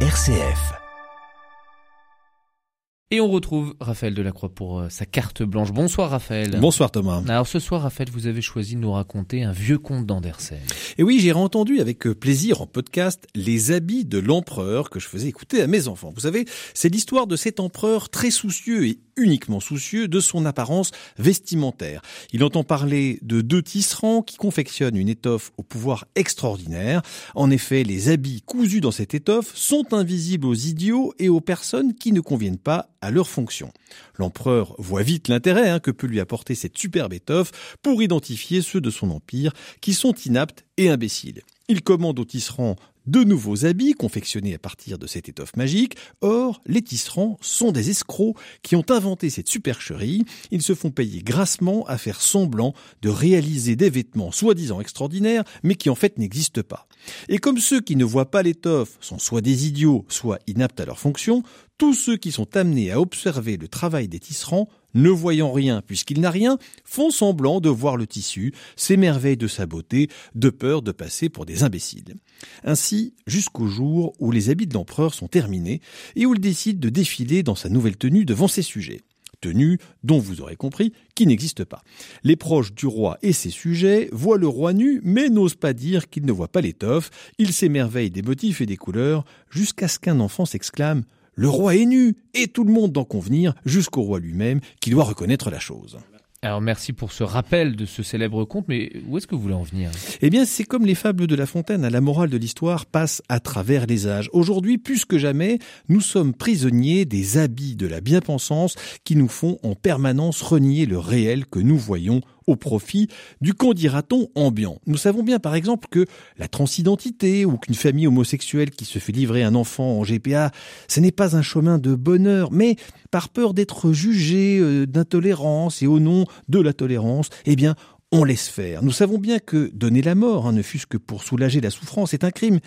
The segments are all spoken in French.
RCF. Et on retrouve Raphaël Delacroix pour euh, sa carte blanche. Bonsoir Raphaël. Bonsoir Thomas. Alors ce soir Raphaël, vous avez choisi de nous raconter un vieux conte d'Andersen. Et oui, j'ai entendu avec euh, plaisir en podcast les habits de l'empereur que je faisais écouter à mes enfants. Vous savez, c'est l'histoire de cet empereur très soucieux et uniquement soucieux de son apparence vestimentaire. Il entend parler de deux tisserands qui confectionnent une étoffe au pouvoir extraordinaire. En effet, les habits cousus dans cette étoffe sont invisibles aux idiots et aux personnes qui ne conviennent pas à leur fonction. L'empereur voit vite l'intérêt hein, que peut lui apporter cette superbe étoffe pour identifier ceux de son empire qui sont inaptes et imbéciles. Il commande aux tisserands de nouveaux habits confectionnés à partir de cette étoffe magique. Or, les tisserands sont des escrocs qui ont inventé cette supercherie. Ils se font payer grassement à faire semblant de réaliser des vêtements soi-disant extraordinaires, mais qui en fait n'existent pas. Et comme ceux qui ne voient pas l'étoffe sont soit des idiots, soit inaptes à leur fonction, tous ceux qui sont amenés à observer le travail des tisserands ne voyant rien puisqu'il n'a rien, font semblant de voir le tissu, s'émerveillent de sa beauté, de peur de passer pour des imbéciles. Ainsi, jusqu'au jour où les habits de l'empereur sont terminés et où il décide de défiler dans sa nouvelle tenue devant ses sujets tenue dont vous aurez compris qui n'existe pas. Les proches du roi et ses sujets voient le roi nu mais n'osent pas dire qu'ils ne voient pas l'étoffe, ils s'émerveillent des motifs et des couleurs jusqu'à ce qu'un enfant s'exclame le roi est nu, et tout le monde d'en convenir, jusqu'au roi lui-même, qui doit reconnaître la chose. Alors merci pour ce rappel de ce célèbre conte, mais où est-ce que vous voulez en venir? Eh bien, c'est comme les fables de La Fontaine, hein. la morale de l'histoire passe à travers les âges. Aujourd'hui, plus que jamais, nous sommes prisonniers des habits de la bien-pensance qui nous font en permanence renier le réel que nous voyons au profit du qu'en dira-t-on ambiant. Nous savons bien par exemple que la transidentité ou qu'une famille homosexuelle qui se fait livrer un enfant en GPA, ce n'est pas un chemin de bonheur, mais par peur d'être jugé euh, d'intolérance et au nom de la tolérance, eh bien, on laisse faire. Nous savons bien que donner la mort, hein, ne fût-ce que pour soulager la souffrance, est un crime.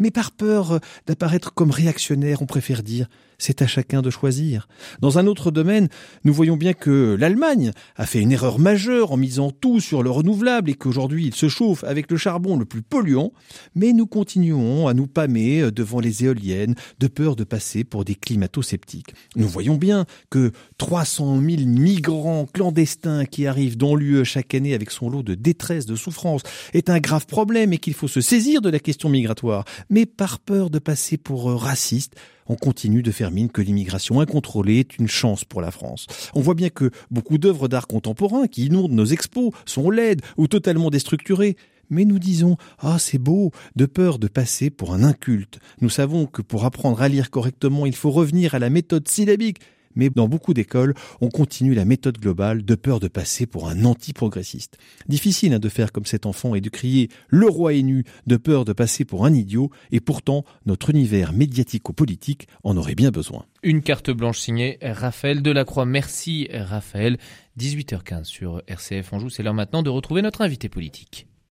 Mais par peur euh, d'apparaître comme réactionnaire, on préfère dire c'est à chacun de choisir. Dans un autre domaine, nous voyons bien que l'Allemagne a fait une erreur majeure en misant tout sur le renouvelable et qu'aujourd'hui il se chauffe avec le charbon le plus polluant, mais nous continuons à nous pâmer devant les éoliennes de peur de passer pour des climato-sceptiques. Nous voyons bien que 300 000 migrants clandestins qui arrivent dans l'UE chaque année avec son lot de détresse, de souffrance, est un grave problème et qu'il faut se saisir de la question migratoire. Mais par peur de passer pour raciste, on continue de faire mine que l'immigration incontrôlée est une chance pour la France. On voit bien que beaucoup d'œuvres d'art contemporain qui inondent nos expos sont laides ou totalement déstructurées. Mais nous disons Ah, c'est beau, de peur de passer pour un inculte. Nous savons que pour apprendre à lire correctement, il faut revenir à la méthode syllabique mais dans beaucoup d'écoles, on continue la méthode globale de peur de passer pour un anti-progressiste. Difficile hein, de faire comme cet enfant et de crier le roi est nu de peur de passer pour un idiot, et pourtant notre univers médiatico-politique en aurait bien besoin. Une carte blanche signée Raphaël Delacroix. Merci Raphaël. 18h15 sur RCF Anjou. C'est l'heure maintenant de retrouver notre invité politique.